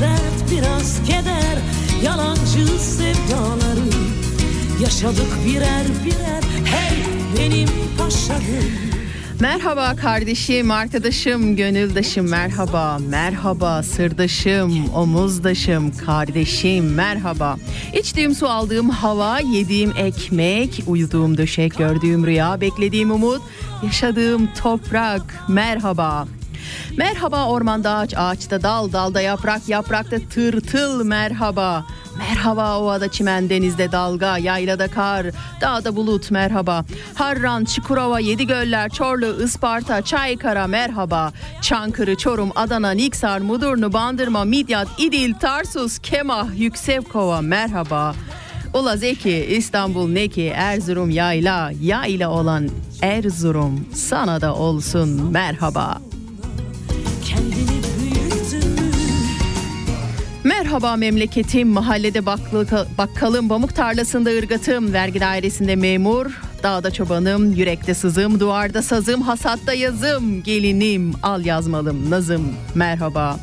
dert biraz keder Yalancı sevdaları Yaşadık birer birer Hey benim paşalarım Merhaba kardeşim, arkadaşım, gönüldaşım merhaba. Merhaba sırdaşım, omuzdaşım, kardeşim merhaba. İçtiğim su aldığım hava, yediğim ekmek, uyuduğum döşek, gördüğüm rüya, beklediğim umut, yaşadığım toprak merhaba. Merhaba ormanda ağaç, ağaçta dal, dalda yaprak, yaprakta tırtıl merhaba. Merhaba ovada çimen, denizde dalga, yaylada kar, dağda bulut merhaba. Harran, Çukurova, Yedi Göller, Çorlu, Isparta, Çaykara merhaba. Çankırı, Çorum, Adana, Niksar, Mudurnu, Bandırma, Midyat, İdil, Tarsus, Kemah, Yüksekova merhaba. Ula Zeki, İstanbul Neki, Erzurum Yayla, Yayla olan Erzurum sana da olsun merhaba. Merhaba memleketim, mahallede bakkalım, pamuk tarlasında ırgatım, vergi dairesinde memur, dağda çobanım, yürekte sızım, duvarda sazım, hasatta yazım, gelinim, al yazmalım, nazım, merhaba.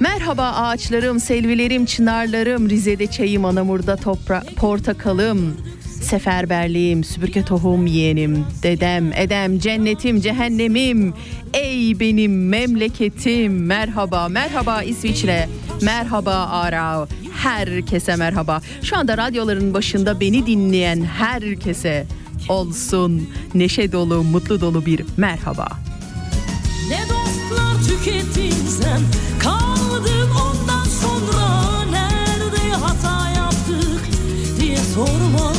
Merhaba ağaçlarım, selvilerim, çınarlarım, Rize'de çayım, Anamur'da topra portakalım, seferberliğim, süpürge tohum yeğenim, dedem, edem, cennetim, cehennemim, ey benim memleketim, merhaba, merhaba İsviçre, merhaba Arao, herkese merhaba. Şu anda radyoların başında beni dinleyen herkese olsun neşe dolu, mutlu dolu bir merhaba. Ne dostlar tükettin sen Kaldık ondan sonra Nerede hata yaptık diye sorma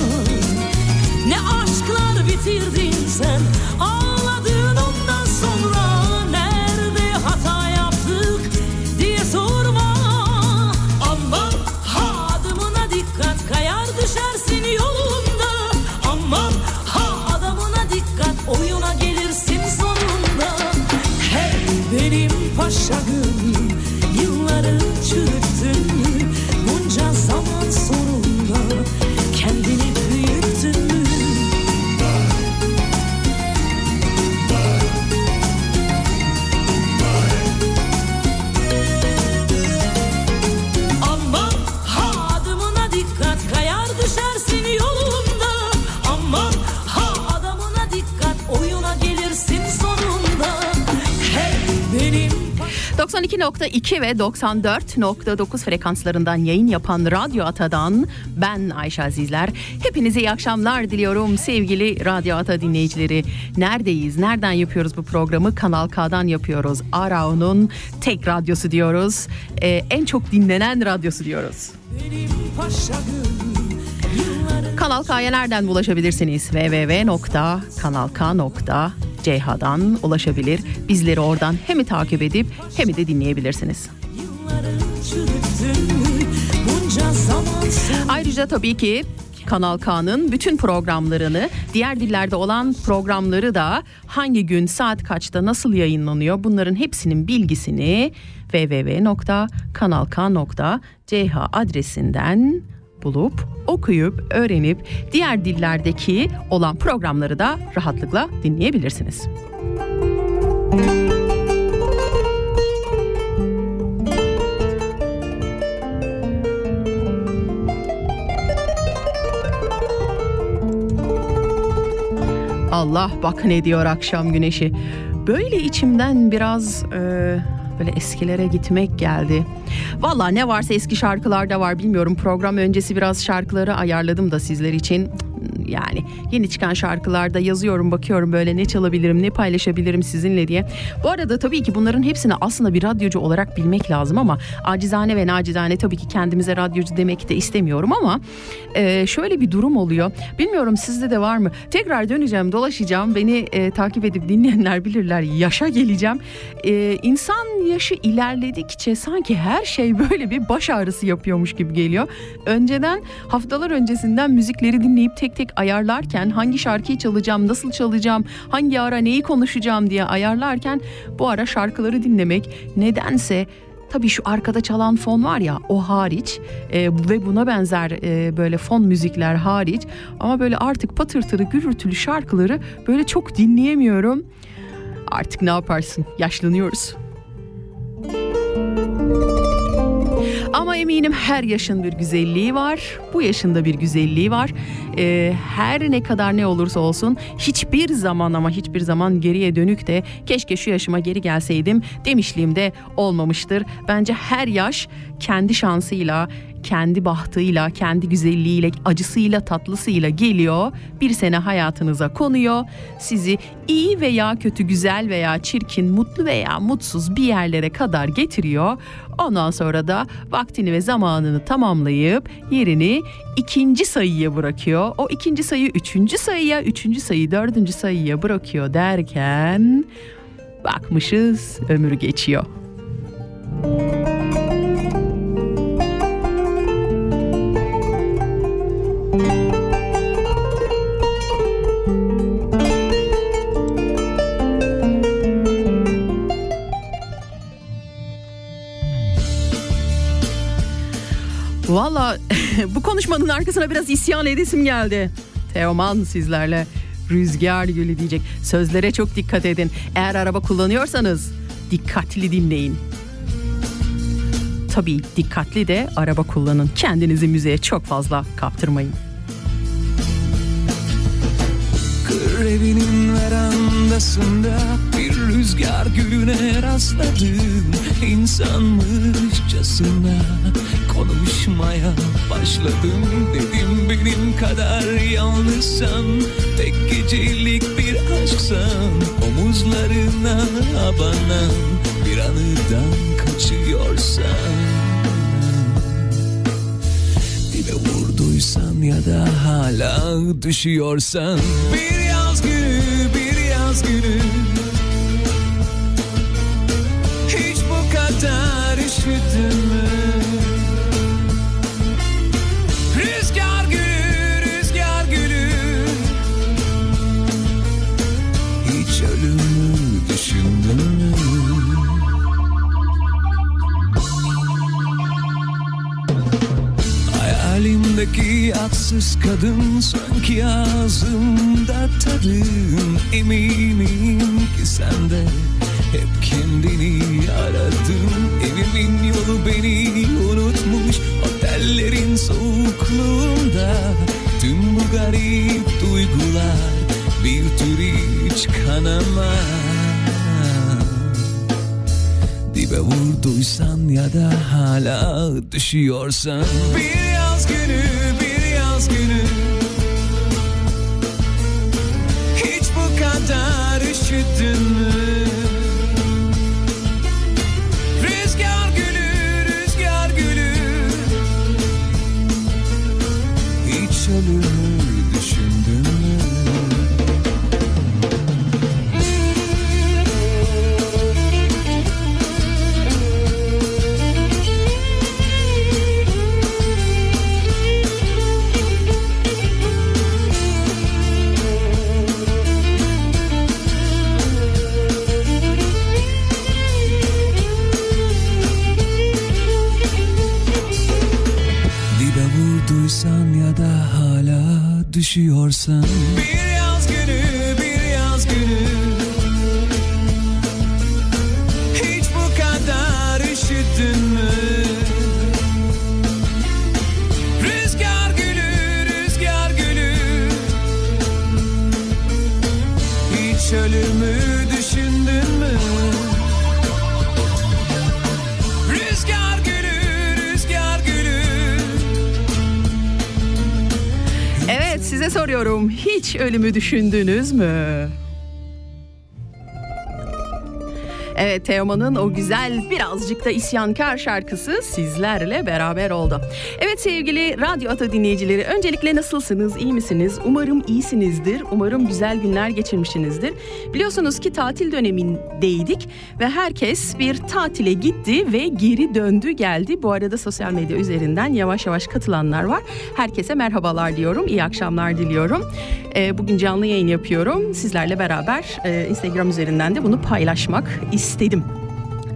listen. 92.2 ve 94.9 frekanslarından yayın yapan Radyo Ata'dan ben Ayşe Azizler. Hepinize iyi akşamlar diliyorum sevgili Radyo Ata dinleyicileri. Neredeyiz? Nereden yapıyoruz bu programı? Kanal K'dan yapıyoruz. Arao'nun tek radyosu diyoruz. Ee, en çok dinlenen radyosu diyoruz. benim paşa Kanal K'ya nereden ulaşabilirsiniz? www.kanalk.ch'dan ulaşabilir. Bizleri oradan hem takip edip hem de dinleyebilirsiniz. Ayrıca tabii ki Kanal K'nın bütün programlarını, diğer dillerde olan programları da hangi gün, saat kaçta, nasıl yayınlanıyor bunların hepsinin bilgisini www.kanalk.ch adresinden bulup, okuyup, öğrenip diğer dillerdeki olan programları da rahatlıkla dinleyebilirsiniz. Allah bak ne diyor akşam güneşi. Böyle içimden biraz e, böyle eskilere gitmek geldi. Valla ne varsa eski şarkılarda var bilmiyorum. Program öncesi biraz şarkıları ayarladım da sizler için. Yani yeni çıkan şarkılarda yazıyorum bakıyorum böyle ne çalabilirim ne paylaşabilirim sizinle diye. Bu arada tabii ki bunların hepsini aslında bir radyocu olarak bilmek lazım ama acizane ve nacizane tabii ki kendimize radyocu demek de istemiyorum ama e, şöyle bir durum oluyor. Bilmiyorum sizde de var mı? Tekrar döneceğim dolaşacağım beni e, takip edip dinleyenler bilirler yaşa geleceğim. E, insan yaşı ilerledikçe sanki her şey böyle bir baş ağrısı yapıyormuş gibi geliyor. Önceden haftalar öncesinden müzikleri dinleyip tek tek ayarlarken hangi şarkıyı çalacağım, nasıl çalacağım, hangi ara neyi konuşacağım diye ayarlarken bu ara şarkıları dinlemek nedense Tabii şu arkada çalan fon var ya o hariç e, ve buna benzer e, böyle fon müzikler hariç ama böyle artık patırtılı gürültülü şarkıları böyle çok dinleyemiyorum. Artık ne yaparsın yaşlanıyoruz. Ama eminim her yaşın bir güzelliği var. Bu yaşında bir güzelliği var. Ee, her ne kadar ne olursa olsun hiçbir zaman ama hiçbir zaman geriye dönük de keşke şu yaşıma geri gelseydim demişliğim de olmamıştır. Bence her yaş kendi şansıyla, kendi bahtıyla, kendi güzelliğiyle, acısıyla, tatlısıyla geliyor. Bir sene hayatınıza konuyor. Sizi iyi veya kötü, güzel veya çirkin, mutlu veya mutsuz bir yerlere kadar getiriyor. Ondan sonra da vaktini ve zamanını tamamlayıp yerini ikinci sayıya bırakıyor. O ikinci sayı üçüncü sayıya, üçüncü sayı dördüncü sayıya bırakıyor derken bakmışız ömür geçiyor. Valla bu konuşmanın arkasına biraz isyan edesim geldi. Teoman sizlerle rüzgar gülü diyecek. Sözlere çok dikkat edin. Eğer araba kullanıyorsanız dikkatli dinleyin. Tabii dikkatli de araba kullanın. Kendinizi müziğe çok fazla kaptırmayın. Kır evinin verandasında bir rüzgar gülüne rastladım İnsanmışçasına. Konuşmaya başladım Dedim benim kadar yalnızsan tek gecelik bir aşksan Omuzlarına abanan bir anıdan kaçıyorsan Dibe vurduysan ya da hala düşüyorsan Bir kadın sanki ağzımda tadın. Eminim ki sen de hep kendini aradın. Evimin yolu beni unutmuş otellerin soğukluğunda. Tüm bu garip duygular bir tür hiç kanamaz. Dibe vurduysan ya da hala düşüyorsan. Bir yaz günü, kadar üşüdün hiç ölümü düşündünüz mü? Evet Teoman'ın o güzel birazcık da isyankar şarkısı sizlerle beraber oldu. Evet sevgili Radyo Ata dinleyicileri öncelikle nasılsınız, iyi misiniz? Umarım iyisinizdir, umarım güzel günler geçirmişsinizdir. Biliyorsunuz ki tatil dönemindeydik ve herkes bir tatile gitti ve geri döndü geldi. Bu arada sosyal medya üzerinden yavaş yavaş katılanlar var. Herkese merhabalar diyorum, iyi akşamlar diliyorum. Ee, bugün canlı yayın yapıyorum. Sizlerle beraber e, Instagram üzerinden de bunu paylaşmak istedim.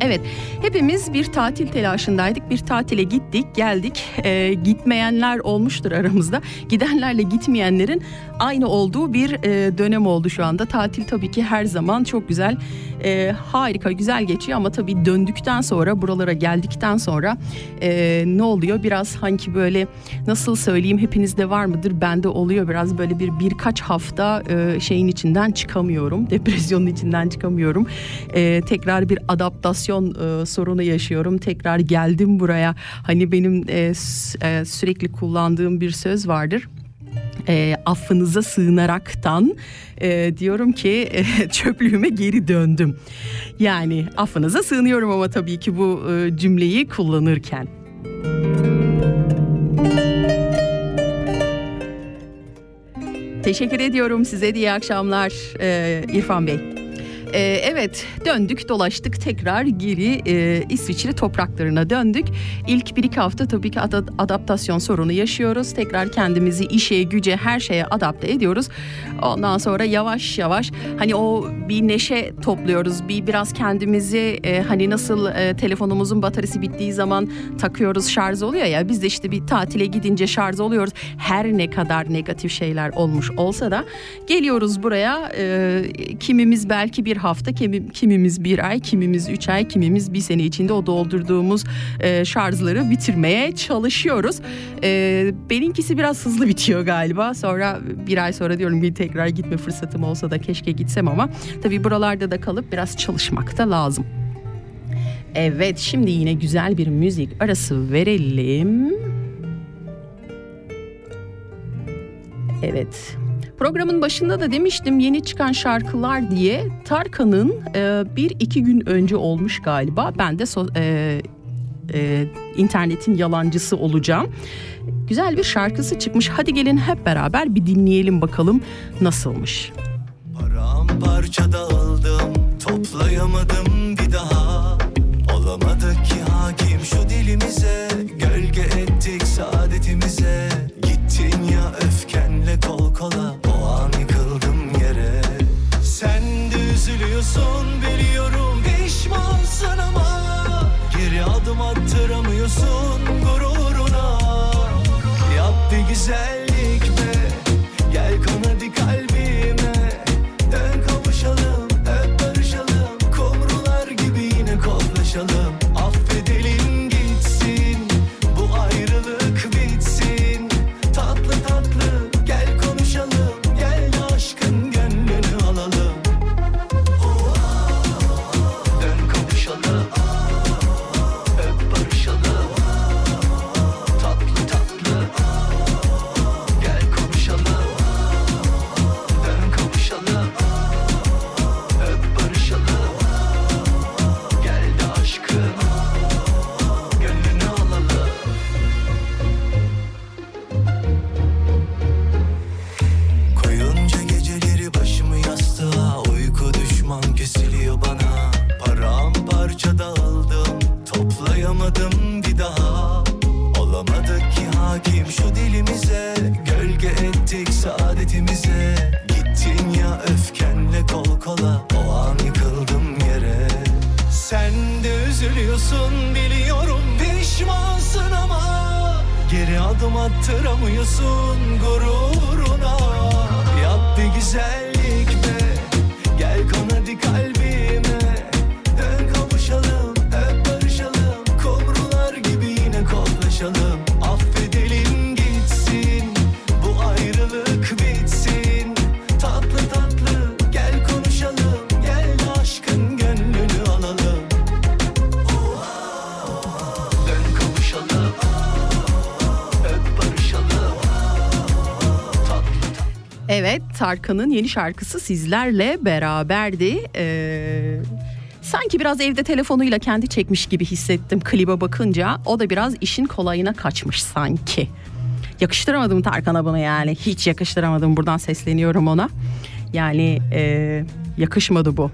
Evet, hepimiz bir tatil telaşındaydık. Bir tatile gittik, geldik. Ee, gitmeyenler olmuştur aramızda. Gidenlerle gitmeyenlerin aynı olduğu bir e, dönem oldu şu anda. Tatil tabii ki her zaman çok güzel, e, harika, güzel geçiyor. Ama tabii döndükten sonra, buralara geldikten sonra e, ne oluyor? Biraz hangi böyle nasıl söyleyeyim hepinizde var mıdır? Bende oluyor biraz böyle bir birkaç hafta e, şeyin içinden çıkamıyorum. Depresyonun içinden çıkamıyorum. E, tekrar bir adaptasyon e, sorunu yaşıyorum. Tekrar geldim buraya. Hani benim e, e, sürekli kullandığım bir söz vardır. E, affınıza sığınaraktan e, diyorum ki e, çöplüğüme geri döndüm. Yani affınıza sığınıyorum ama tabii ki bu e, cümleyi kullanırken. Teşekkür ediyorum size iyi akşamlar e, İrfan Bey. E, evet döndük dolaştık tekrar geri e, İsviçre topraklarına döndük. İlk bir iki hafta tabii ki ada- adaptasyon sorunu yaşıyoruz. Tekrar kendimizi işe güce her şeye adapte ediyoruz. Ondan sonra yavaş yavaş hani o bir neşe topluyoruz. Bir biraz kendimizi e, hani nasıl e, telefonumuzun bataryası bittiği zaman takıyoruz şarj oluyor ya biz de işte bir tatile gidince şarj oluyoruz. Her ne kadar negatif şeyler olmuş olsa da geliyoruz buraya e, kimimiz belki bir hafta kimi- kimimiz bir ay kimimiz üç ay kimimiz bir sene içinde o doldurduğumuz e, şarjları bitirmeye çalışıyoruz. E, benimkisi biraz hızlı bitiyor galiba sonra bir ay sonra diyorum bir tekrar gitme fırsatım olsa da keşke gitsem ama tabii buralarda da kalıp biraz çalışmak da lazım. Evet şimdi yine güzel bir müzik arası verelim. Evet. Programın başında da demiştim yeni çıkan şarkılar diye Tarkan'ın e, bir iki gün önce olmuş galiba. Ben de so- e, e, internetin yalancısı olacağım. Güzel bir şarkısı çıkmış. Hadi gelin hep beraber bir dinleyelim bakalım nasılmış. Paramparça dağıldım Toplayamadım bir daha Olamadık ki hakim şu dilimize Gölge ettik saadetimize Gittin ya öfkenle kol kola üzülüyorsun biliyorum Pişmansın ama Geri adım attıramıyorsun gururuna. Yap bir güzellik Tarkan'ın yeni şarkısı sizlerle beraberdi. Ee, sanki biraz evde telefonuyla kendi çekmiş gibi hissettim klibe bakınca. O da biraz işin kolayına kaçmış sanki. Yakıştıramadım Tarkan'a bunu yani. Hiç yakıştıramadım. Buradan sesleniyorum ona. Yani e, yakışmadı bu.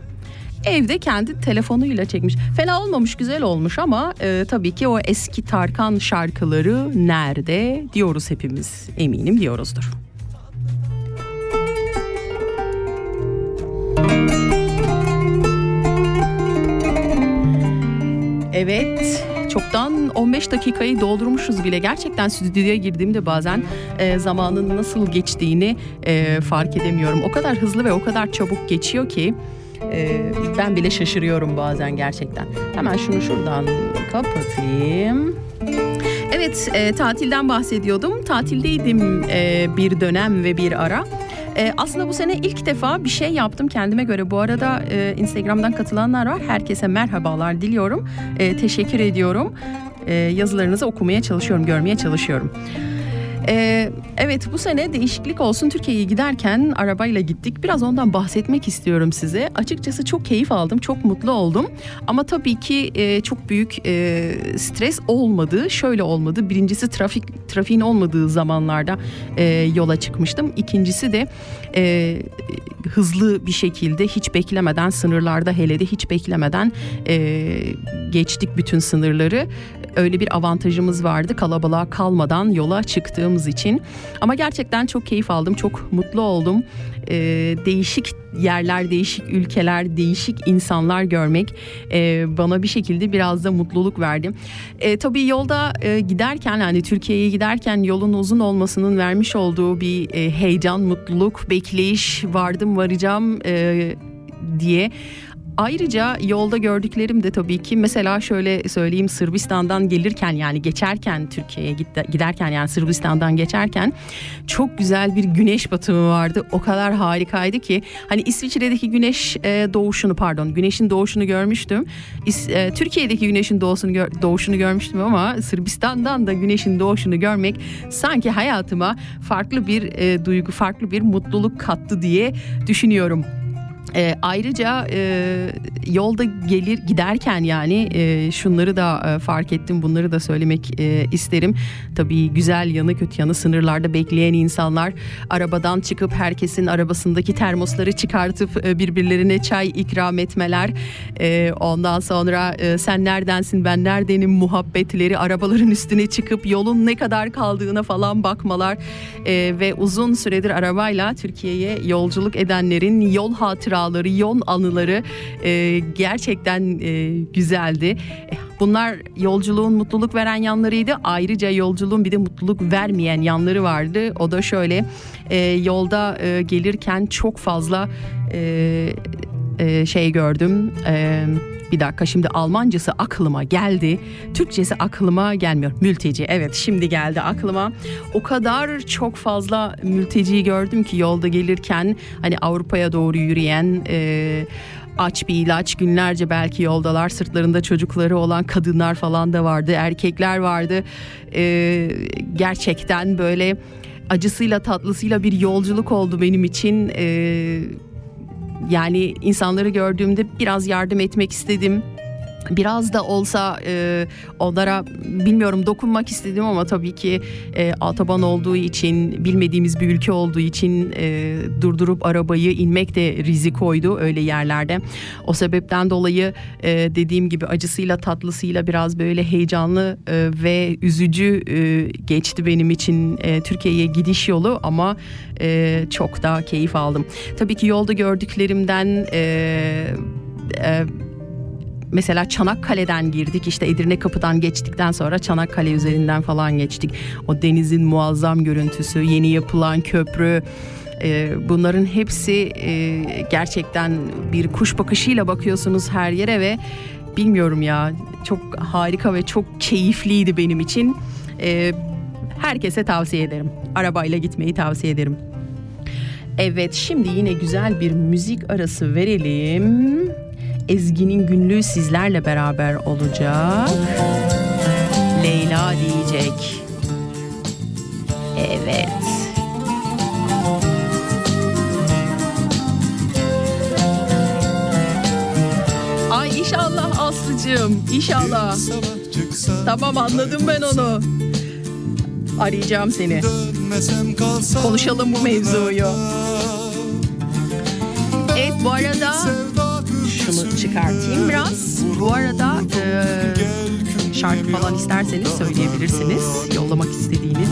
Evde kendi telefonuyla çekmiş. Fena olmamış, güzel olmuş ama e, tabii ki o eski Tarkan şarkıları nerede diyoruz hepimiz. Eminim diyoruzdur. Evet çoktan 15 dakikayı doldurmuşuz bile. Gerçekten stüdyoya girdiğimde bazen e, zamanın nasıl geçtiğini e, fark edemiyorum. O kadar hızlı ve o kadar çabuk geçiyor ki e, ben bile şaşırıyorum bazen gerçekten. Hemen şunu şuradan kapatayım. Evet e, tatilden bahsediyordum. Tatildeydim e, bir dönem ve bir ara. E, aslında bu sene ilk defa bir şey yaptım kendime göre. Bu arada e, Instagram'dan katılanlar var. Herkese merhabalar diliyorum. E, teşekkür ediyorum. E, yazılarınızı okumaya çalışıyorum, görmeye çalışıyorum. Ee, evet bu sene değişiklik olsun Türkiye'ye giderken arabayla gittik. Biraz ondan bahsetmek istiyorum size. Açıkçası çok keyif aldım, çok mutlu oldum. Ama tabii ki e, çok büyük e, stres olmadı. Şöyle olmadı. Birincisi trafik trafiğin olmadığı zamanlarda e, yola çıkmıştım. İkincisi de e, hızlı bir şekilde hiç beklemeden sınırlarda hele de hiç beklemeden e, geçtik bütün sınırları öyle bir avantajımız vardı kalabalığa kalmadan yola çıktığımız için. Ama gerçekten çok keyif aldım, çok mutlu oldum. Ee, değişik yerler, değişik ülkeler, değişik insanlar görmek e, bana bir şekilde biraz da mutluluk verdi. E, tabii yolda e, giderken yani Türkiye'ye giderken yolun uzun olmasının vermiş olduğu bir e, heyecan, mutluluk, bekleyiş vardım varacağım e, diye Ayrıca yolda gördüklerim de tabii ki mesela şöyle söyleyeyim Sırbistan'dan gelirken yani geçerken Türkiye'ye giderken yani Sırbistan'dan geçerken çok güzel bir güneş batımı vardı. O kadar harikaydı ki hani İsviçre'deki güneş e, doğuşunu pardon güneşin doğuşunu görmüştüm. E, Türkiye'deki güneşin doğuşunu doğuşunu görmüştüm ama Sırbistan'dan da güneşin doğuşunu görmek sanki hayatıma farklı bir e, duygu, farklı bir mutluluk kattı diye düşünüyorum. E, ayrıca e, yolda gelir giderken yani e, şunları da e, fark ettim bunları da söylemek e, isterim. Tabii güzel yanı kötü yanı sınırlarda bekleyen insanlar arabadan çıkıp herkesin arabasındaki termosları çıkartıp e, birbirlerine çay ikram etmeler. E, ondan sonra e, sen neredensin ben neredenim muhabbetleri arabaların üstüne çıkıp yolun ne kadar kaldığına falan bakmalar e, ve uzun süredir arabayla Türkiye'ye yolculuk edenlerin yol hatıraları hatıraları, yon anıları e, gerçekten e, güzeldi. Bunlar yolculuğun mutluluk veren yanlarıydı. Ayrıca yolculuğun bir de mutluluk vermeyen yanları vardı. O da şöyle e, yolda e, gelirken çok fazla e, e, şey gördüm. E, bir dakika şimdi Almancası aklıma geldi. Türkçesi aklıma gelmiyor. Mülteci evet şimdi geldi aklıma. O kadar çok fazla mülteci gördüm ki yolda gelirken hani Avrupa'ya doğru yürüyen e, aç bir ilaç günlerce belki yoldalar sırtlarında çocukları olan kadınlar falan da vardı erkekler vardı ee, gerçekten böyle acısıyla tatlısıyla bir yolculuk oldu benim için ee, yani insanları gördüğümde biraz yardım etmek istedim biraz da olsa e, onlara bilmiyorum dokunmak istedim ama tabii ki e, Altaban olduğu için bilmediğimiz bir ülke olduğu için e, durdurup arabayı inmek de rizikoydu öyle yerlerde. O sebepten dolayı e, dediğim gibi acısıyla tatlısıyla biraz böyle heyecanlı e, ve üzücü e, geçti benim için e, Türkiye'ye gidiş yolu ama e, çok da keyif aldım. Tabii ki yolda gördüklerimden e, e, mesela Çanakkale'den girdik işte Edirne Kapı'dan geçtikten sonra Çanakkale üzerinden falan geçtik. O denizin muazzam görüntüsü, yeni yapılan köprü e, bunların hepsi e, gerçekten bir kuş bakışıyla bakıyorsunuz her yere ve bilmiyorum ya çok harika ve çok keyifliydi benim için. E, herkese tavsiye ederim. Arabayla gitmeyi tavsiye ederim. Evet şimdi yine güzel bir müzik arası verelim. Ezgi'nin günlüğü sizlerle beraber olacak. Leyla diyecek. Evet. Ay inşallah Aslı'cığım inşallah. Tamam anladım ben onu. Arayacağım seni. Konuşalım bu mevzuyu. Evet bu arada çıkartayım biraz. Bu arada e, şarkı falan isterseniz söyleyebilirsiniz. Yollamak istediğiniz.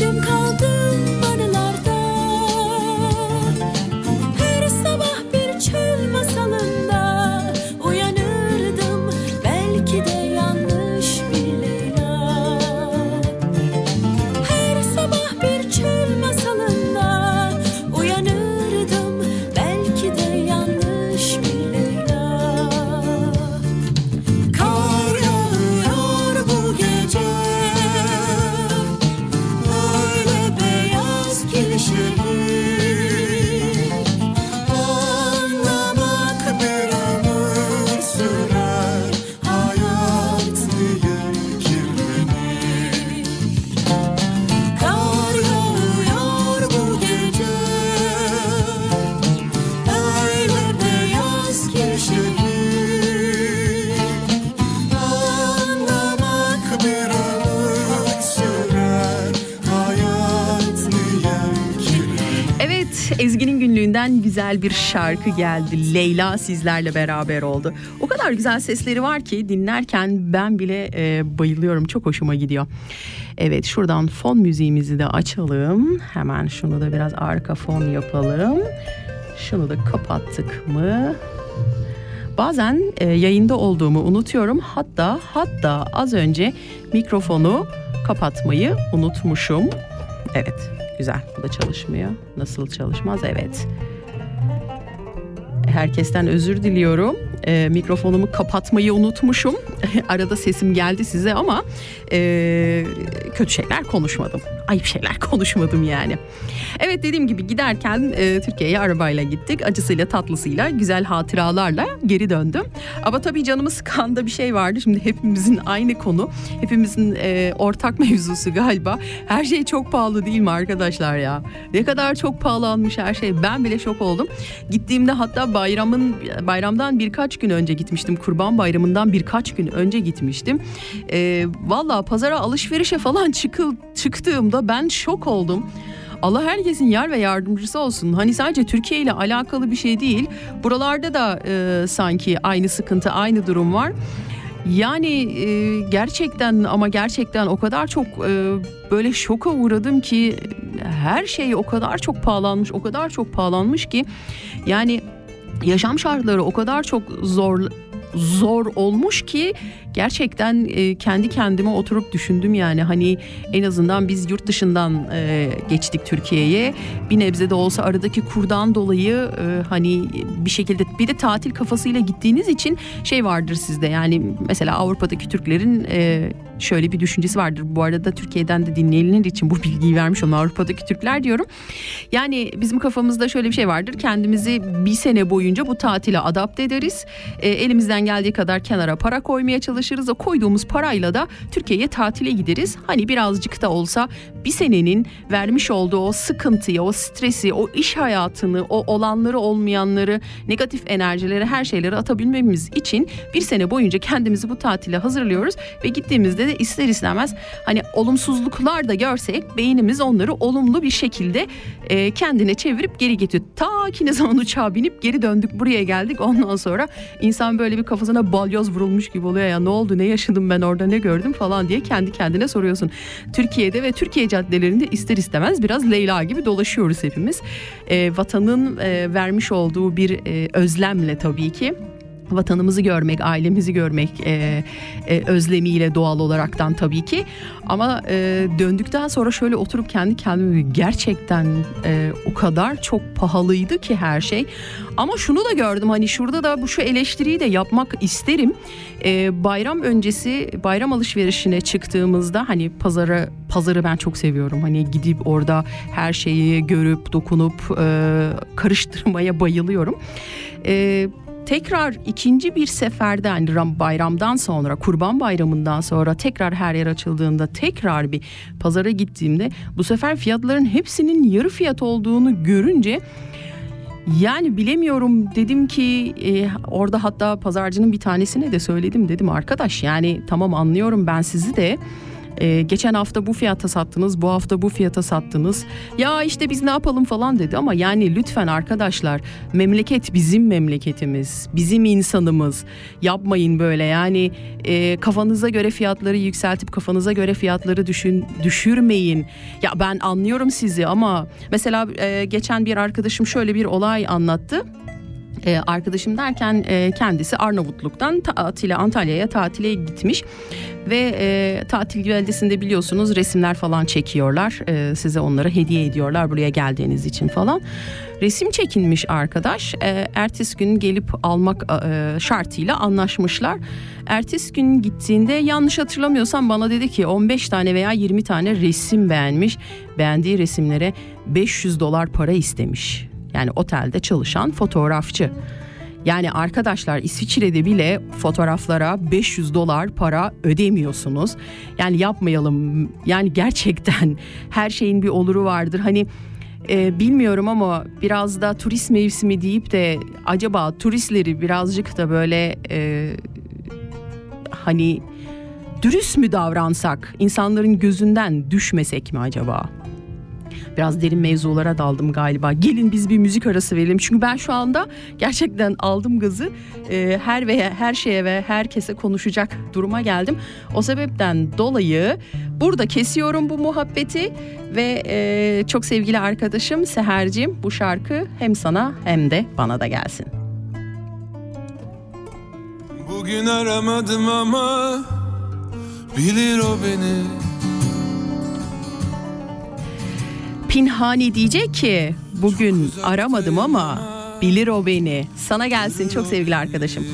Dönmedim kaldım güzel bir şarkı geldi. Leyla sizlerle beraber oldu. O kadar güzel sesleri var ki dinlerken ben bile e, bayılıyorum. Çok hoşuma gidiyor. Evet şuradan fon müziğimizi de açalım. Hemen şunu da biraz arka fon yapalım. Şunu da kapattık mı? Bazen e, yayında olduğumu unutuyorum. Hatta hatta az önce mikrofonu kapatmayı unutmuşum. Evet, güzel. Bu da çalışmıyor. Nasıl çalışmaz? Evet. Herkesten özür diliyorum. E, mikrofonumu kapatmayı unutmuşum. Arada sesim geldi size ama e, kötü şeyler konuşmadım. Ayıp şeyler konuşmadım yani. Evet dediğim gibi giderken e, Türkiye'ye arabayla gittik. Acısıyla tatlısıyla güzel hatıralarla geri döndüm. Ama tabii canımı sıkan da bir şey vardı. Şimdi hepimizin aynı konu. Hepimizin e, ortak mevzusu galiba. Her şey çok pahalı değil mi arkadaşlar ya? Ne kadar çok pahalanmış her şey. Ben bile şok oldum. Gittiğimde hatta bayramın bayramdan birkaç gün önce gitmiştim. Kurban Bayramı'ndan birkaç gün önce gitmiştim. E, Valla pazara alışverişe falan çıkıl, çıktığımda ben şok oldum. Allah herkesin yar ve yardımcısı olsun. Hani sadece Türkiye ile alakalı bir şey değil. Buralarda da e, sanki aynı sıkıntı, aynı durum var. Yani e, gerçekten ama gerçekten o kadar çok e, böyle şoka uğradım ki her şey o kadar çok pahalanmış, o kadar çok pahalanmış ki yani yaşam şartları o kadar çok zor zor olmuş ki gerçekten e, kendi kendime oturup düşündüm yani. Hani en azından biz yurt dışından e, geçtik Türkiye'ye. Bir nebze de olsa aradaki kurdan dolayı e, hani bir şekilde bir de tatil kafasıyla gittiğiniz için şey vardır sizde. Yani mesela Avrupa'daki Türklerin e, şöyle bir düşüncesi vardır. Bu arada Türkiye'den de dinleyenler için bu bilgiyi vermiş olan Avrupa'daki Türkler diyorum. Yani bizim kafamızda şöyle bir şey vardır. Kendimizi bir sene boyunca bu tatile adapte ederiz. E, elimizden geldiği kadar kenara para koymaya çalışırız o koyduğumuz parayla da Türkiye'ye tatile gideriz. Hani birazcık da olsa bir senenin vermiş olduğu o sıkıntıyı o stresi o iş hayatını o olanları olmayanları negatif enerjileri her şeyleri atabilmemiz için bir sene boyunca kendimizi bu tatile hazırlıyoruz. Ve gittiğimizde de ister istemez hani olumsuzluklar da görsek beynimiz onları olumlu bir şekilde e, kendine çevirip geri getiriyor. Ta ki ne zaman uçağa binip geri döndük buraya geldik. Ondan sonra insan böyle bir kafasına balyoz vurulmuş gibi oluyor ya ne oldu ne yaşadım ben orada ne gördüm falan diye kendi kendine soruyorsun. Türkiye'de ve Türkiye caddelerinde ister istemez biraz Leyla gibi dolaşıyoruz hepimiz. E, vatanın e, vermiş olduğu bir e, özlemle tabii ki vatanımızı görmek, ailemizi görmek e, e, özlemiyle doğal olaraktan tabii ki. Ama e, döndükten sonra şöyle oturup kendi kendime gerçekten e, o kadar çok pahalıydı ki her şey. Ama şunu da gördüm hani şurada da bu şu eleştiriyi de yapmak isterim. E, bayram öncesi bayram alışverişine çıktığımızda hani pazara pazarı ben çok seviyorum. Hani gidip orada her şeyi görüp dokunup e, karıştırmaya bayılıyorum. E, tekrar ikinci bir seferden Ram bayramdan sonra kurban bayramından sonra tekrar her yer açıldığında tekrar bir pazara gittiğimde bu sefer fiyatların hepsinin yarı fiyat olduğunu görünce yani bilemiyorum dedim ki e, orada hatta pazarcının bir tanesine de söyledim dedim arkadaş yani tamam anlıyorum ben sizi de ee, geçen hafta bu fiyata sattınız, bu hafta bu fiyata sattınız. Ya işte biz ne yapalım falan dedi ama yani lütfen arkadaşlar memleket bizim memleketimiz, bizim insanımız. Yapmayın böyle yani e, kafanıza göre fiyatları yükseltip kafanıza göre fiyatları düşün düşürmeyin. Ya ben anlıyorum sizi ama mesela e, geçen bir arkadaşım şöyle bir olay anlattı. Ee, arkadaşım derken e, kendisi Arnavutluk'tan tatile Antalya'ya tatile gitmiş. Ve e, tatil beldesinde biliyorsunuz resimler falan çekiyorlar. E, size onları hediye ediyorlar buraya geldiğiniz için falan. Resim çekinmiş arkadaş. E, ertesi gün gelip almak e, şartıyla anlaşmışlar. Ertesi gün gittiğinde yanlış hatırlamıyorsam bana dedi ki 15 tane veya 20 tane resim beğenmiş. Beğendiği resimlere 500 dolar para istemiş yani otelde çalışan fotoğrafçı. Yani arkadaşlar İsviçre'de bile fotoğraflara 500 dolar para ödemiyorsunuz. Yani yapmayalım. Yani gerçekten her şeyin bir oluru vardır. Hani e, bilmiyorum ama biraz da turist mevsimi deyip de acaba turistleri birazcık da böyle e, hani dürüst mü davransak, insanların gözünden düşmesek mi acaba? Biraz derin mevzulara daldım galiba. Gelin biz bir müzik arası verelim. Çünkü ben şu anda gerçekten aldım gazı. Ee, her ve her şeye ve herkese konuşacak duruma geldim. O sebepten dolayı burada kesiyorum bu muhabbeti ve e, çok sevgili arkadaşım Seher'cim bu şarkı hem sana hem de bana da gelsin. Bugün aramadım ama bilir o beni Pinhani diyecek ki bugün aramadım ama bilir o beni. Sana gelsin çok sevgili arkadaşım.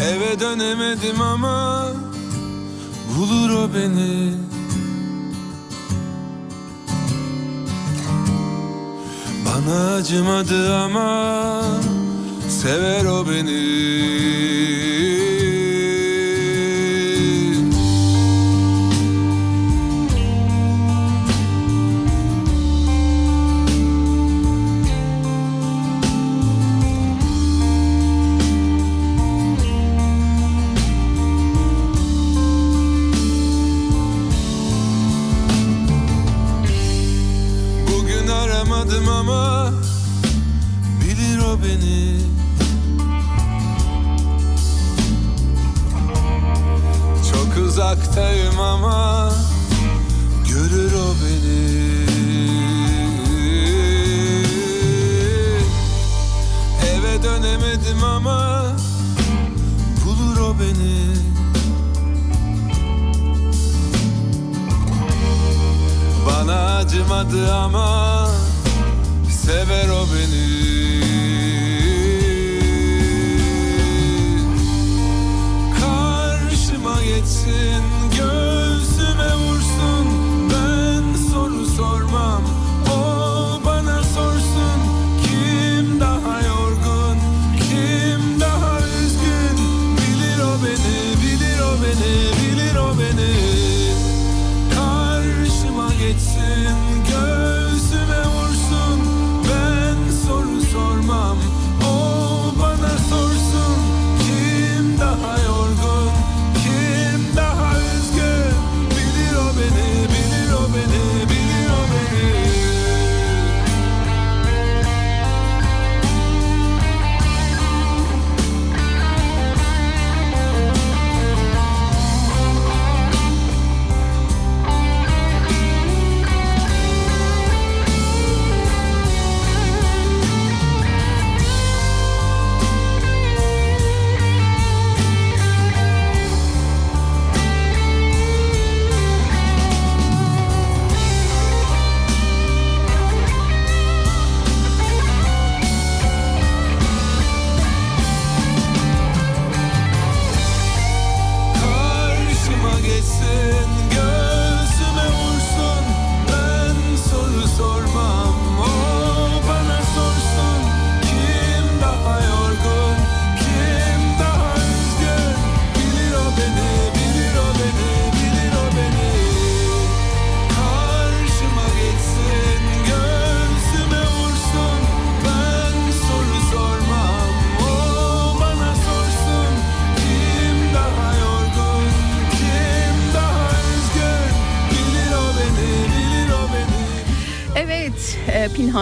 Eve dönemedim ama bulur o beni Bana acımadı ama sever o beni uzaktayım ama görür o beni. Eve dönemedim ama bulur o beni. Bana acımadı ama sever o beni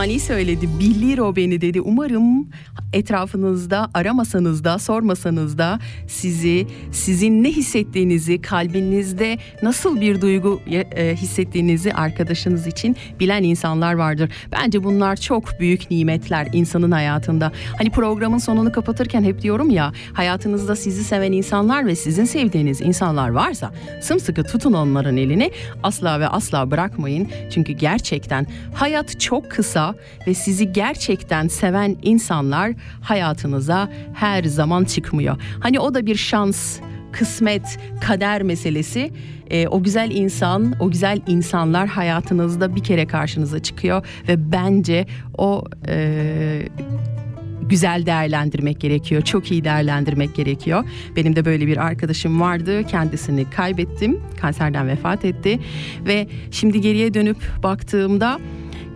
Pinhani söyledi. Bilir o beni dedi. Umarım etrafınızda aramasanız da sormasanız da sizi sizin ne hissettiğinizi, kalbinizde nasıl bir duygu e, hissettiğinizi arkadaşınız için bilen insanlar vardır. Bence bunlar çok büyük nimetler insanın hayatında. Hani programın sonunu kapatırken hep diyorum ya, hayatınızda sizi seven insanlar ve sizin sevdiğiniz insanlar varsa sımsıkı tutun onların elini. Asla ve asla bırakmayın. Çünkü gerçekten hayat çok kısa ve sizi gerçekten seven insanlar hayatınıza her zaman çıkmıyor. Hani o da bir şans, kısmet, kader meselesi. Ee, o güzel insan, o güzel insanlar hayatınızda bir kere karşınıza çıkıyor ve bence o e, güzel değerlendirmek gerekiyor. Çok iyi değerlendirmek gerekiyor. Benim de böyle bir arkadaşım vardı. Kendisini kaybettim. Kanserden vefat etti ve şimdi geriye dönüp baktığımda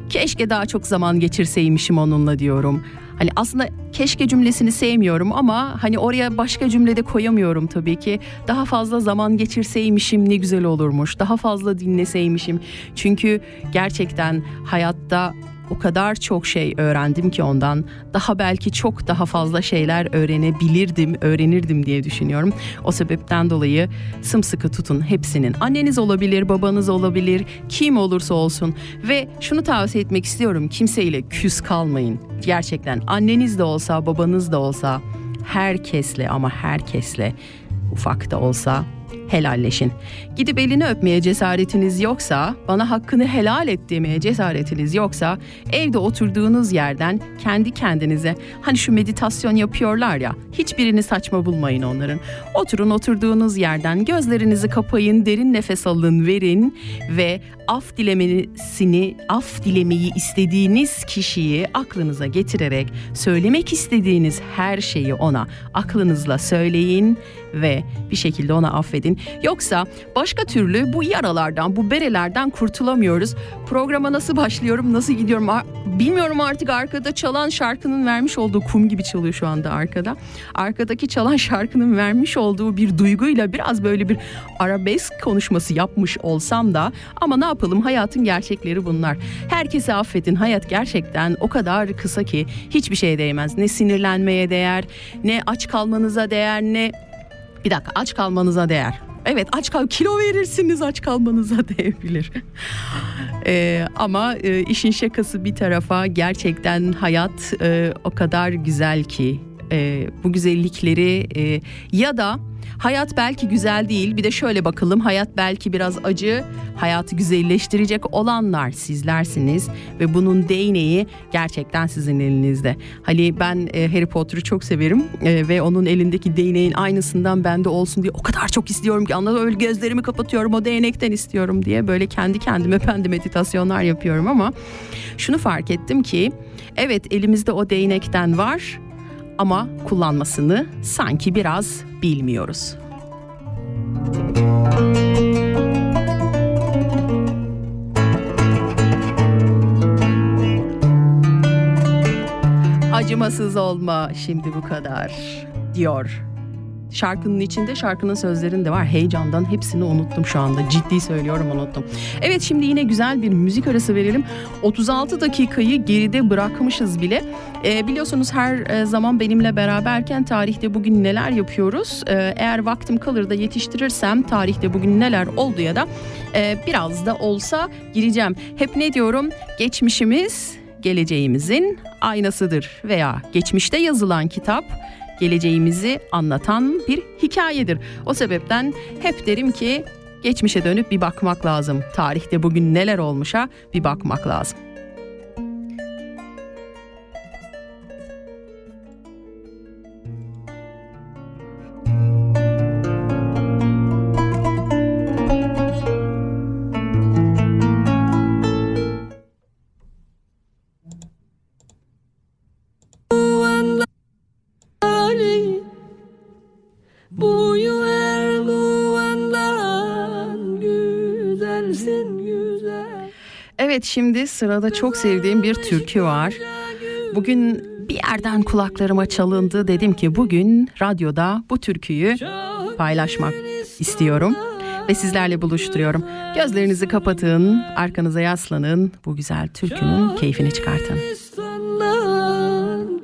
keşke daha çok zaman geçirseymişim onunla diyorum. Hani aslında keşke cümlesini sevmiyorum ama hani oraya başka cümlede koyamıyorum tabii ki. Daha fazla zaman geçirseymişim ne güzel olurmuş. Daha fazla dinleseymişim. Çünkü gerçekten hayatta o kadar çok şey öğrendim ki ondan. Daha belki çok daha fazla şeyler öğrenebilirdim, öğrenirdim diye düşünüyorum. O sebepten dolayı sımsıkı tutun hepsinin. Anneniz olabilir, babanız olabilir, kim olursa olsun. Ve şunu tavsiye etmek istiyorum. Kimseyle küs kalmayın. Gerçekten anneniz de olsa, babanız da olsa herkesle ama herkesle ufak da olsa helalleşin. Gidip elini öpmeye cesaretiniz yoksa, bana hakkını helal et demeye cesaretiniz yoksa, evde oturduğunuz yerden kendi kendinize hani şu meditasyon yapıyorlar ya, hiçbirini saçma bulmayın onların. Oturun oturduğunuz yerden gözlerinizi kapayın, derin nefes alın, verin ve af dilemesini, af dilemeyi istediğiniz kişiyi aklınıza getirerek söylemek istediğiniz her şeyi ona aklınızla söyleyin ve bir şekilde ona affedin affedin. Yoksa başka türlü bu yaralardan, bu berelerden kurtulamıyoruz. Programa nasıl başlıyorum, nasıl gidiyorum bilmiyorum artık arkada çalan şarkının vermiş olduğu kum gibi çalıyor şu anda arkada. Arkadaki çalan şarkının vermiş olduğu bir duyguyla biraz böyle bir arabesk konuşması yapmış olsam da ama ne yapalım hayatın gerçekleri bunlar. Herkesi affedin. Hayat gerçekten o kadar kısa ki hiçbir şeye değmez. Ne sinirlenmeye değer, ne aç kalmanıza değer, ne bir dakika aç kalmanıza değer. Evet aç kal kilo verirsiniz aç kalmanıza değebilir. Ee, ama e, işin şakası bir tarafa gerçekten hayat e, o kadar güzel ki e, bu güzellikleri e, ya da hayat belki güzel değil bir de şöyle bakalım hayat belki biraz acı hayatı güzelleştirecek olanlar sizlersiniz ve bunun değneği gerçekten sizin elinizde. Hani ben e, Harry Potter'ı çok severim e, ve onun elindeki değneğin aynısından bende olsun diye o kadar çok istiyorum ki anladın öyle gözlerimi kapatıyorum o değnekten istiyorum diye böyle kendi kendime ben de meditasyonlar yapıyorum ama şunu fark ettim ki evet elimizde o değnekten var ama kullanmasını sanki biraz bilmiyoruz. Acımasız olma şimdi bu kadar diyor. Şarkının içinde şarkının sözlerinde de var. Heyecandan hepsini unuttum şu anda. Ciddi söylüyorum unuttum. Evet şimdi yine güzel bir müzik arası verelim. 36 dakikayı geride bırakmışız bile. Ee, biliyorsunuz her e, zaman benimle beraberken tarihte bugün neler yapıyoruz? Ee, eğer vaktim kalır da yetiştirirsem tarihte bugün neler oldu ya da e, biraz da olsa gireceğim. Hep ne diyorum? Geçmişimiz geleceğimizin aynasıdır veya geçmişte yazılan kitap geleceğimizi anlatan bir hikayedir. O sebepten hep derim ki geçmişe dönüp bir bakmak lazım. Tarihte bugün neler olmuşa bir bakmak lazım. Evet şimdi sırada çok sevdiğim bir türkü var. Bugün bir yerden kulaklarıma çalındı. Dedim ki bugün radyoda bu türküyü paylaşmak istiyorum ve sizlerle buluşturuyorum. Gözlerinizi kapatın, arkanıza yaslanın. Bu güzel türkünün keyfini çıkartın.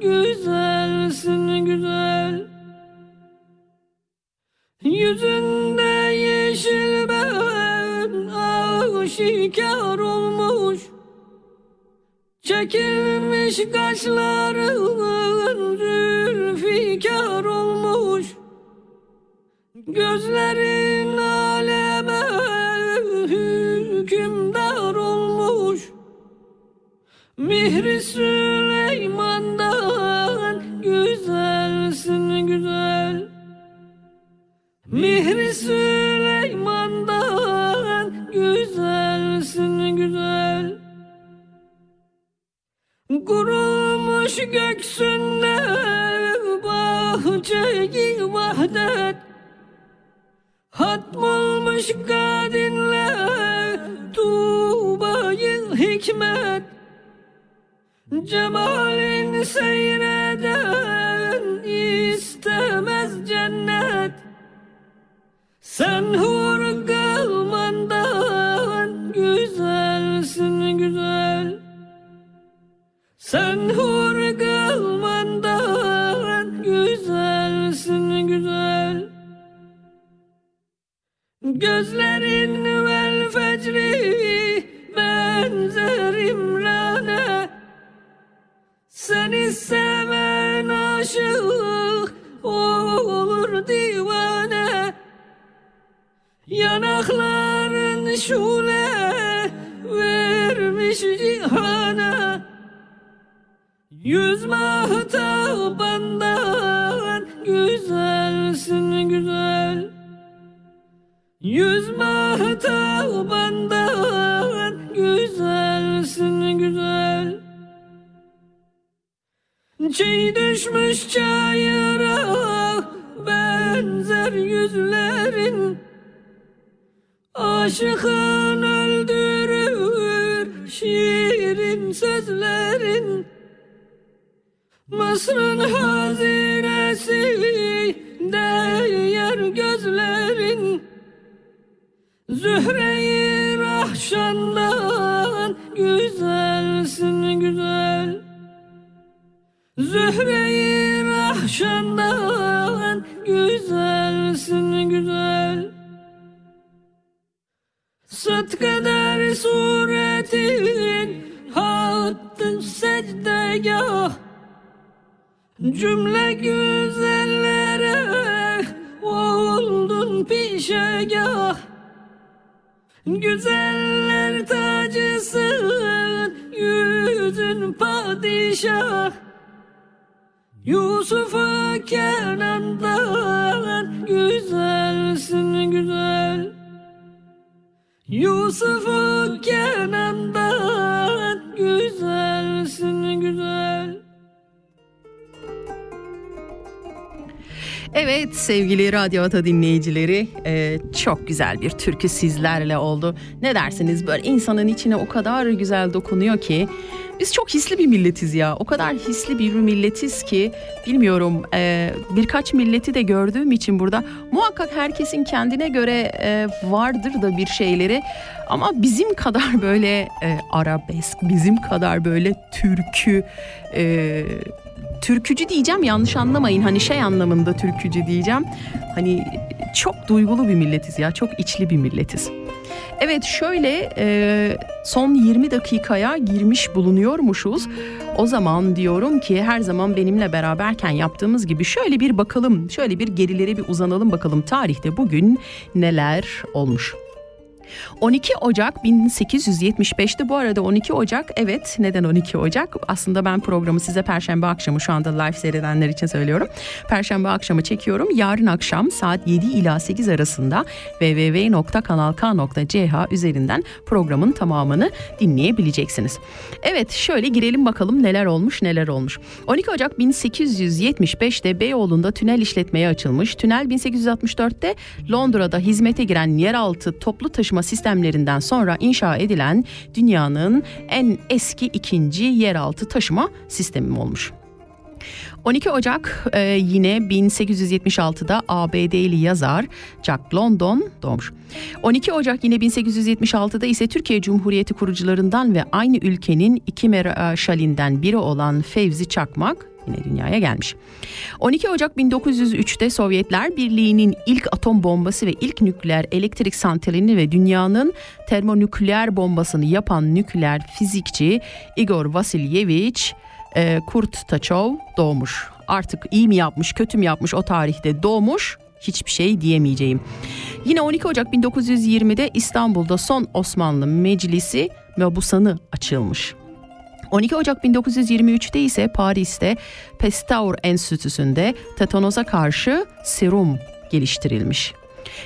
Güzelsin Çekilmiş kaşların zülfikar olmuş. Gözlerin aleme hükümdar olmuş. Mihri Süleyman'dan güzelsin güzel. Mihri Süleyman'dan Kurulmuş göksünde bahçeyi vahdet. Hatmolmuş kadinle tuğbayı hikmet. Cemalin seyreden istemez cennet. Sen hur kılmandan güzelsin güzel. Sen hur Gözlerin vel fecri benzer imrane. Seni seven aşık olur divane. Yanakların şule vermiş cihana Yüz mahtabandan güzelsin güzel Yüz mahtabandan güzelsin güzel. Çiğ düşmüş çayıra ben benzer yüzlerin. Aşıkın öldürür şiirin sözlerin. Mısır'ın hazinesi değer gözlerin Zühre-i Rahşan'dan güzelsin güzel. Zühre-i Rahşan'dan güzelsin güzel. Sıt kadar suretin hattı secdegah. Cümle güzellere oldun pişegah Güzeller tacısın yüzün padişah. Yusuf'u Kenan'dan güzelsin güzel. Yusuf'u Kenan'dan güzelsin Evet sevgili Radyo Ata dinleyicileri e, çok güzel bir türkü sizlerle oldu. Ne dersiniz böyle insanın içine o kadar güzel dokunuyor ki biz çok hisli bir milletiz ya. O kadar hisli bir milletiz ki bilmiyorum e, birkaç milleti de gördüğüm için burada muhakkak herkesin kendine göre e, vardır da bir şeyleri. Ama bizim kadar böyle e, arabesk, bizim kadar böyle türkü... E, türkücü diyeceğim yanlış anlamayın hani şey anlamında türkücü diyeceğim. Hani çok duygulu bir milletiz ya çok içli bir milletiz. Evet şöyle e, son 20 dakikaya girmiş bulunuyormuşuz. O zaman diyorum ki her zaman benimle beraberken yaptığımız gibi şöyle bir bakalım, şöyle bir gerilere bir uzanalım bakalım tarihte bugün neler olmuş. 12 Ocak 1875'te bu arada 12 Ocak evet neden 12 Ocak aslında ben programı size perşembe akşamı şu anda live seyredenler için söylüyorum perşembe akşamı çekiyorum yarın akşam saat 7 ila 8 arasında www.kanalk.ch üzerinden programın tamamını dinleyebileceksiniz. Evet şöyle girelim bakalım neler olmuş neler olmuş. 12 Ocak 1875'te Beyoğlu'nda tünel işletmeye açılmış. Tünel 1864'te Londra'da hizmete giren yeraltı toplu taşıma sistemlerinden sonra inşa edilen dünyanın en eski ikinci yeraltı taşıma sistemi olmuş. 12 Ocak e, yine 1876'da ABD'li yazar Jack London doğmuş. 12 Ocak yine 1876'da ise Türkiye Cumhuriyeti kurucularından ve aynı ülkenin iki meraşalinden biri olan Fevzi Çakmak yine dünyaya gelmiş. 12 Ocak 1903'te Sovyetler Birliği'nin ilk atom bombası ve ilk nükleer elektrik santralini ve dünyanın termonükleer bombasını yapan nükleer fizikçi Igor Vasilyevich e, Kurtaçov doğmuş. Artık iyi mi yapmış, kötü mü yapmış o tarihte doğmuş hiçbir şey diyemeyeceğim. Yine 12 Ocak 1920'de İstanbul'da son Osmanlı Meclisi mebusanı açılmış. 12 Ocak 1923'te ise Paris'te Pasteur Enstitüsü'nde tetanoza karşı serum geliştirilmiş.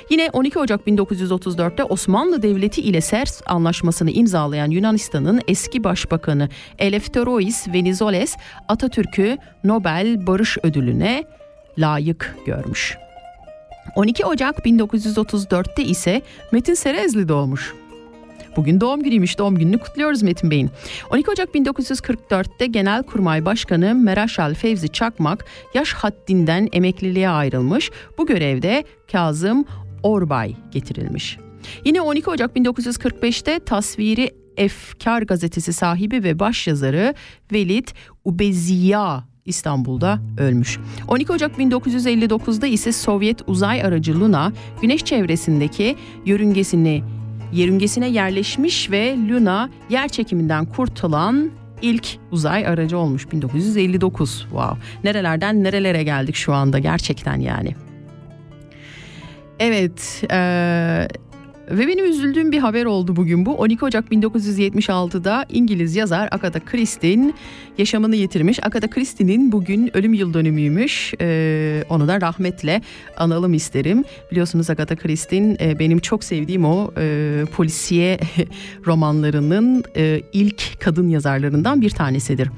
Yine 12 Ocak 1934'te Osmanlı Devleti ile Sers anlaşmasını imzalayan Yunanistan'ın eski başbakanı Eleftherois Venizelos Atatürk'ü Nobel Barış Ödülü'ne layık görmüş. 12 Ocak 1934'te ise Metin Serezli doğmuş. Bugün doğum günüymüş. Doğum gününü kutluyoruz Metin Bey'in. 12 Ocak 1944'te Genelkurmay Başkanı Meraşal Fevzi Çakmak yaş haddinden emekliliğe ayrılmış. Bu görevde Kazım Orbay getirilmiş. Yine 12 Ocak 1945'te tasviri Efkar gazetesi sahibi ve başyazarı Velid Ubeziya İstanbul'da ölmüş. 12 Ocak 1959'da ise Sovyet uzay aracı Luna güneş çevresindeki yörüngesini yörüngesine yerleşmiş ve Luna yer çekiminden kurtulan ilk uzay aracı olmuş 1959. Wow. Nerelerden nerelere geldik şu anda gerçekten yani. Evet, ee, Ve benim üzüldüğüm bir haber oldu bugün bu. 12 Ocak 1976'da İngiliz yazar Agatha Christie'nin yaşamını yitirmiş. Agatha Christie'nin bugün ölüm yıl dönümüymüş. Ee, onu da rahmetle analım isterim. Biliyorsunuz Agatha Christie'nin e, benim çok sevdiğim o e, polisiye romanlarının e, ilk kadın yazarlarından bir tanesidir.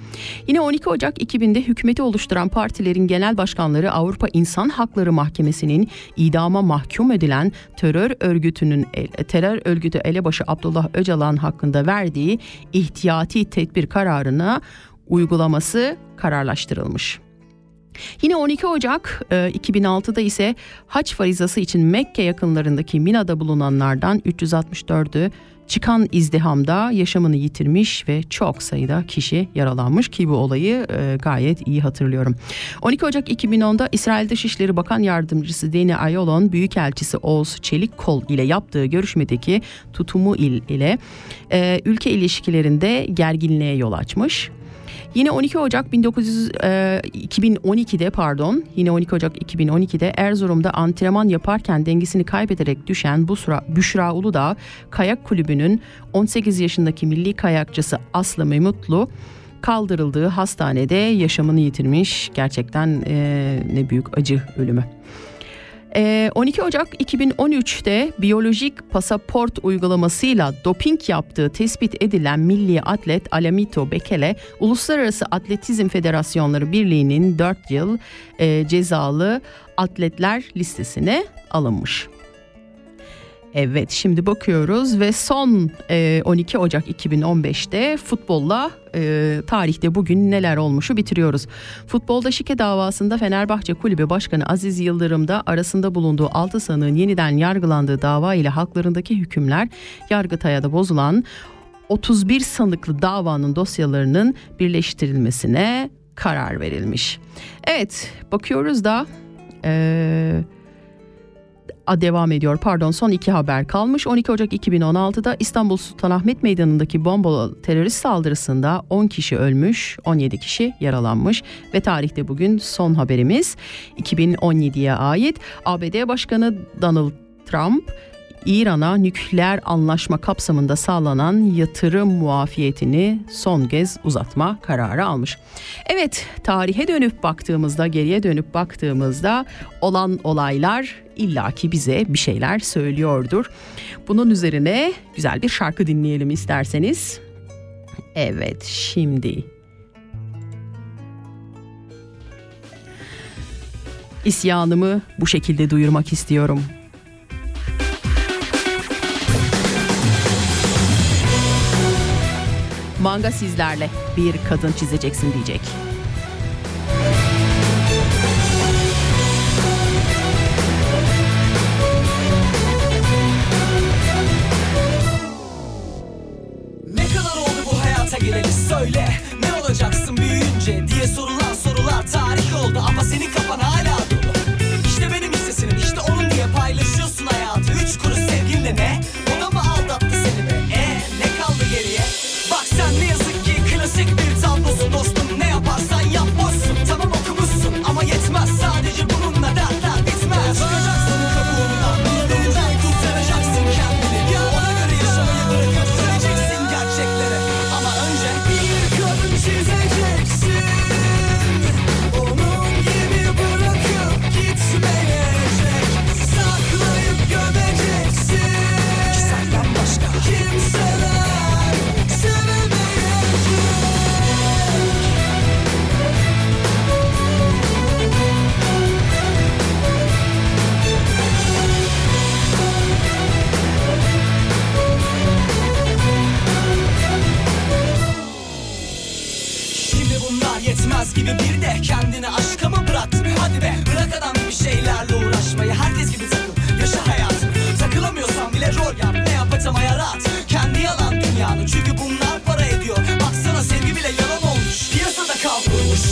Yine 12 Ocak 2000'de hükümeti oluşturan partilerin genel başkanları Avrupa İnsan Hakları Mahkemesi'nin idama mahkum edilen terör örgütünün terör örgütü elebaşı Abdullah Öcalan hakkında verdiği ihtiyati tedbir kararına uygulaması kararlaştırılmış. Yine 12 Ocak 2006'da ise haç farizası için Mekke yakınlarındaki Mina'da bulunanlardan 364'ü çıkan izdihamda yaşamını yitirmiş ve çok sayıda kişi yaralanmış ki bu olayı e, gayet iyi hatırlıyorum. 12 Ocak 2010'da İsrail Dışişleri Bakan Yardımcısı Deni Ayolon Büyükelçisi Oğuz Çelikkol ile yaptığı görüşmedeki tutumu il ile e, ülke ilişkilerinde gerginliğe yol açmış. Yine 12 Ocak 1900, e, 2012'de pardon yine 12 Ocak 2012'de Erzurum'da antrenman yaparken dengesini kaybederek düşen Busra, Büşra Uludağ Kayak Kulübü'nün 18 yaşındaki milli kayakçısı Aslı Memutlu kaldırıldığı hastanede yaşamını yitirmiş. Gerçekten e, ne büyük acı ölümü. 12 ee, Ocak 2013'te biyolojik pasaport uygulamasıyla doping yaptığı tespit edilen milli atlet Alamito Bekele Uluslararası Atletizm Federasyonları Birliği'nin 4 yıl e, cezalı atletler listesine alınmış. Evet şimdi bakıyoruz ve son e, 12 Ocak 2015'te futbolla e, tarihte bugün neler olmuşu bitiriyoruz. Futbolda şike davasında Fenerbahçe Kulübü Başkanı Aziz Yıldırım da arasında bulunduğu 6 sanığın yeniden yargılandığı dava ile haklarındaki hükümler Yargıtay'a da bozulan 31 sanıklı davanın dosyalarının birleştirilmesine karar verilmiş. Evet bakıyoruz da... Devam ediyor. Pardon son iki haber kalmış. 12 Ocak 2016'da İstanbul Sultanahmet Meydanı'ndaki bombalı terörist saldırısında 10 kişi ölmüş, 17 kişi yaralanmış ve tarihte bugün son haberimiz 2017'ye ait. ABD Başkanı Donald Trump İran'a nükleer anlaşma kapsamında sağlanan yatırım muafiyetini son kez uzatma kararı almış. Evet, tarihe dönüp baktığımızda, geriye dönüp baktığımızda olan olaylar illaki bize bir şeyler söylüyordur. Bunun üzerine güzel bir şarkı dinleyelim isterseniz. Evet, şimdi İsyanımı bu şekilde duyurmak istiyorum. Manga sizlerle bir kadın çizeceksin diyecek.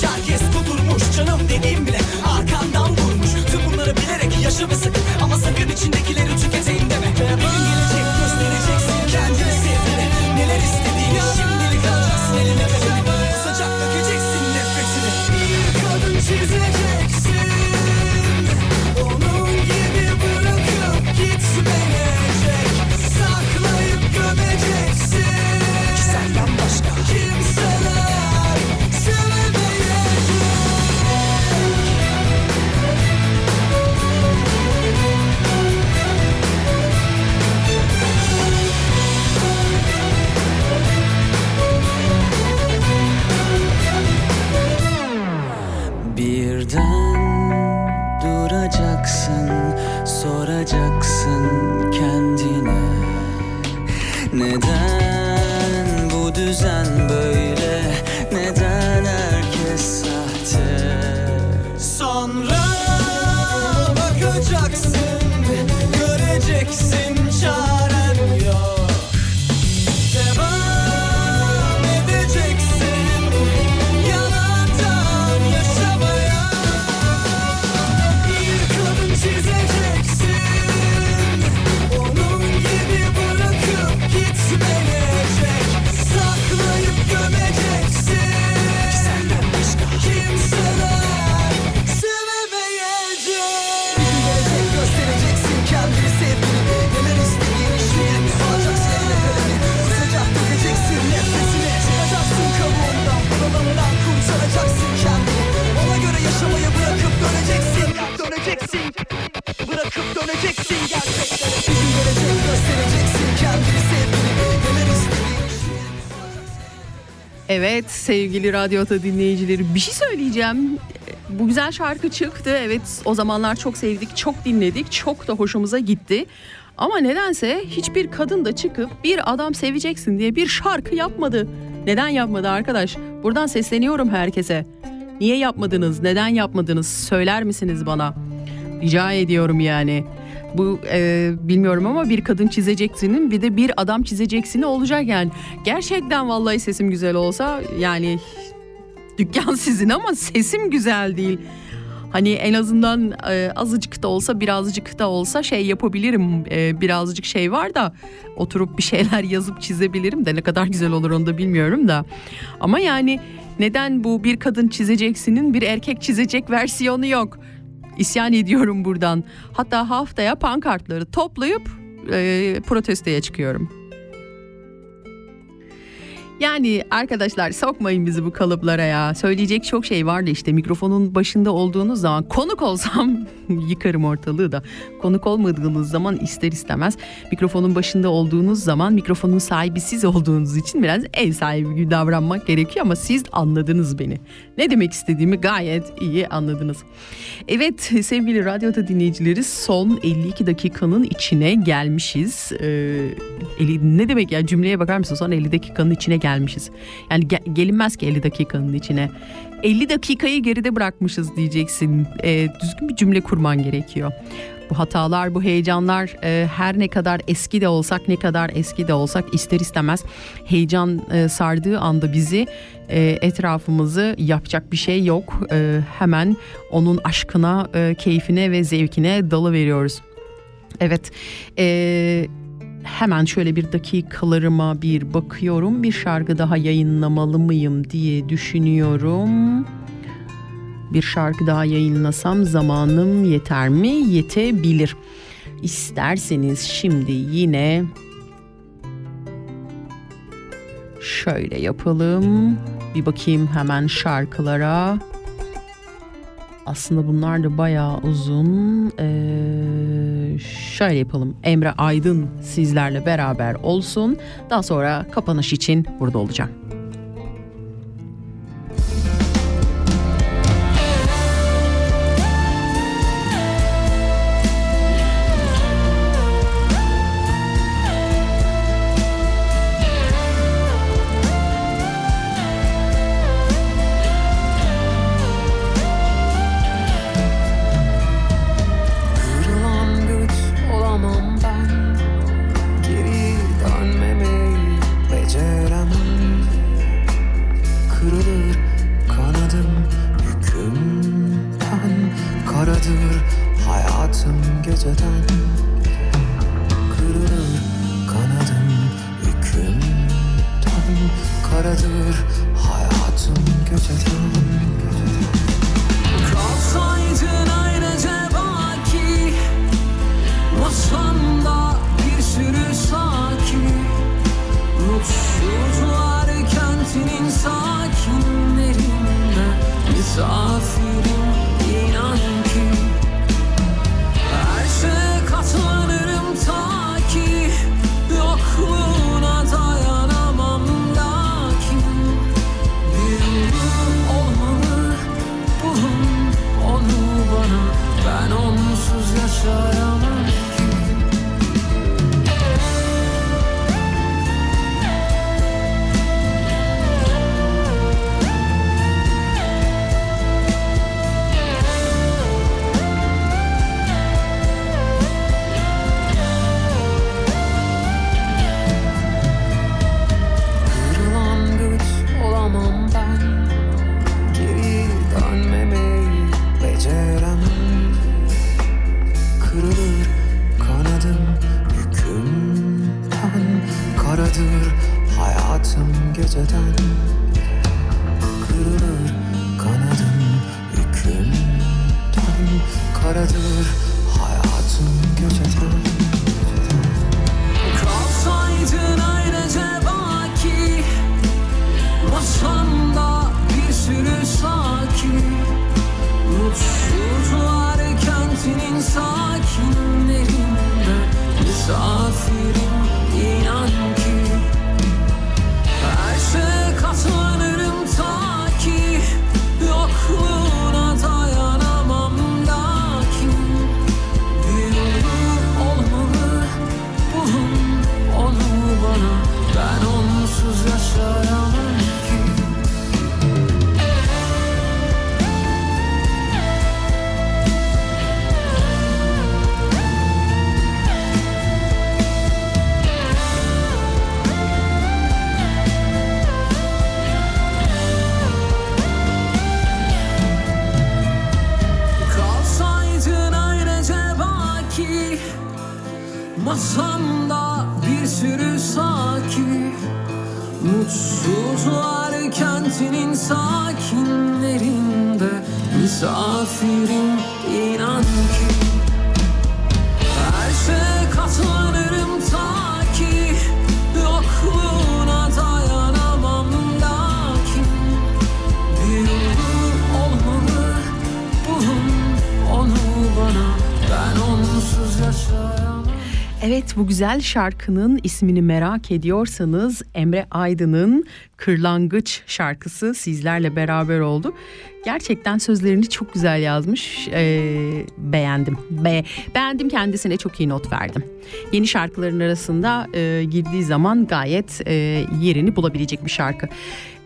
Kavrulmuş herkes Evet sevgili Radyo dinleyicileri bir şey söyleyeceğim. Bu güzel şarkı çıktı. Evet o zamanlar çok sevdik, çok dinledik, çok da hoşumuza gitti. Ama nedense hiçbir kadın da çıkıp bir adam seveceksin diye bir şarkı yapmadı. Neden yapmadı arkadaş? Buradan sesleniyorum herkese. Niye yapmadınız? Neden yapmadınız? Söyler misiniz bana? Rica ediyorum yani. Bu e, bilmiyorum ama bir kadın çizeceksinin bir de bir adam çizeceksini olacak yani. Gerçekten vallahi sesim güzel olsa yani dükkan sizin ama sesim güzel değil. Hani en azından e, azıcık da olsa birazcık da olsa şey yapabilirim. E, birazcık şey var da oturup bir şeyler yazıp çizebilirim de ne kadar güzel olur onu da bilmiyorum da. Ama yani neden bu bir kadın çizeceksinin bir erkek çizecek versiyonu yok? İsyan ediyorum buradan. Hatta haftaya pankartları toplayıp e, protestoya çıkıyorum. Yani arkadaşlar sokmayın bizi bu kalıplara ya. Söyleyecek çok şey vardı işte mikrofonun başında olduğunuz zaman konuk olsam yıkarım ortalığı da. Konuk olmadığınız zaman ister istemez mikrofonun başında olduğunuz zaman mikrofonun sahibi siz olduğunuz için biraz ev sahibi gibi davranmak gerekiyor ama siz anladınız beni. Ne demek istediğimi gayet iyi anladınız. Evet sevgili radyoda dinleyicileri son 52 dakikanın içine gelmişiz. Ee, ne demek ya cümleye bakar mısın son 50 dakikanın içine gelmişiz. Yani ge- gelinmez ki 50 dakikanın içine. 50 dakikayı geride bırakmışız diyeceksin. Ee, düzgün bir cümle kurman gerekiyor. Bu hatalar, bu heyecanlar e, her ne kadar eski de olsak, ne kadar eski de olsak ister istemez heyecan e, sardığı anda bizi e, etrafımızı yapacak bir şey yok. E, hemen onun aşkına, e, keyfine ve zevkine dalı veriyoruz. Evet. E, hemen şöyle bir dakikalarıma bir bakıyorum. Bir şarkı daha yayınlamalı mıyım diye düşünüyorum. Bir şarkı daha yayınlasam zamanım yeter mi? Yetebilir. İsterseniz şimdi yine şöyle yapalım. Bir bakayım hemen şarkılara. Aslında bunlar da bayağı uzun. Ee, şöyle yapalım. Emre Aydın sizlerle beraber olsun. Daha sonra kapanış için burada olacağım. Masamda bir sürü saki Mutsuzlar kentinin sakinlerinde Misafirim inan ki Evet bu güzel şarkının ismini merak ediyorsanız Emre Aydın'ın Kırlangıç şarkısı sizlerle beraber oldu. Gerçekten sözlerini çok güzel yazmış. Ee, beğendim. Be beğendim kendisine çok iyi not verdim. Yeni şarkıların arasında e, girdiği zaman gayet e, yerini bulabilecek bir şarkı.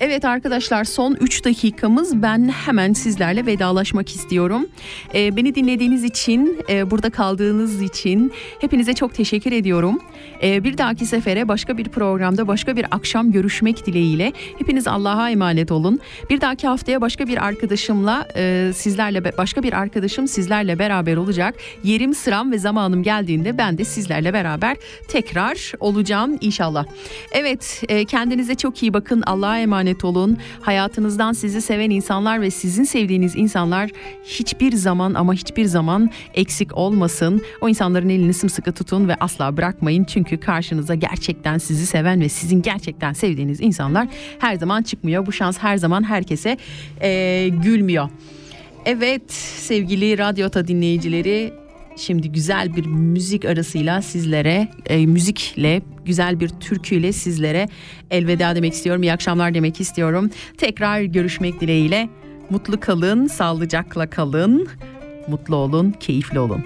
Evet arkadaşlar son 3 dakikamız ben hemen sizlerle vedalaşmak istiyorum. Ee, beni dinlediğiniz için, e, burada kaldığınız için hepinize çok teşekkür ediyorum. Ee, bir dahaki sefere başka bir programda başka bir akşam görüşmek dileğiyle hepiniz Allah'a emanet olun. Bir dahaki haftaya başka bir arkadaşımla e, sizlerle başka bir arkadaşım sizlerle beraber olacak. Yerim, sıram ve zamanım geldiğinde ben de sizlerle beraber tekrar olacağım inşallah. Evet e, kendinize çok iyi bakın. Allah'a emanet olun. Hayatınızdan sizi seven insanlar ve sizin sevdiğiniz insanlar hiçbir zaman ama hiçbir zaman eksik olmasın. O insanların elini sımsıkı tutun ve asla bırakmayın. Çünkü karşınıza gerçekten sizi seven ve sizin gerçekten sevdiğiniz insanlar her zaman çıkmıyor. Bu şans her zaman herkese e, gülmüyor. Evet sevgili Radyota dinleyicileri Şimdi güzel bir müzik arasıyla sizlere, e, müzikle, güzel bir türküyle sizlere elveda demek istiyorum. İyi akşamlar demek istiyorum. Tekrar görüşmek dileğiyle. Mutlu kalın, sağlıcakla kalın, mutlu olun, keyifli olun.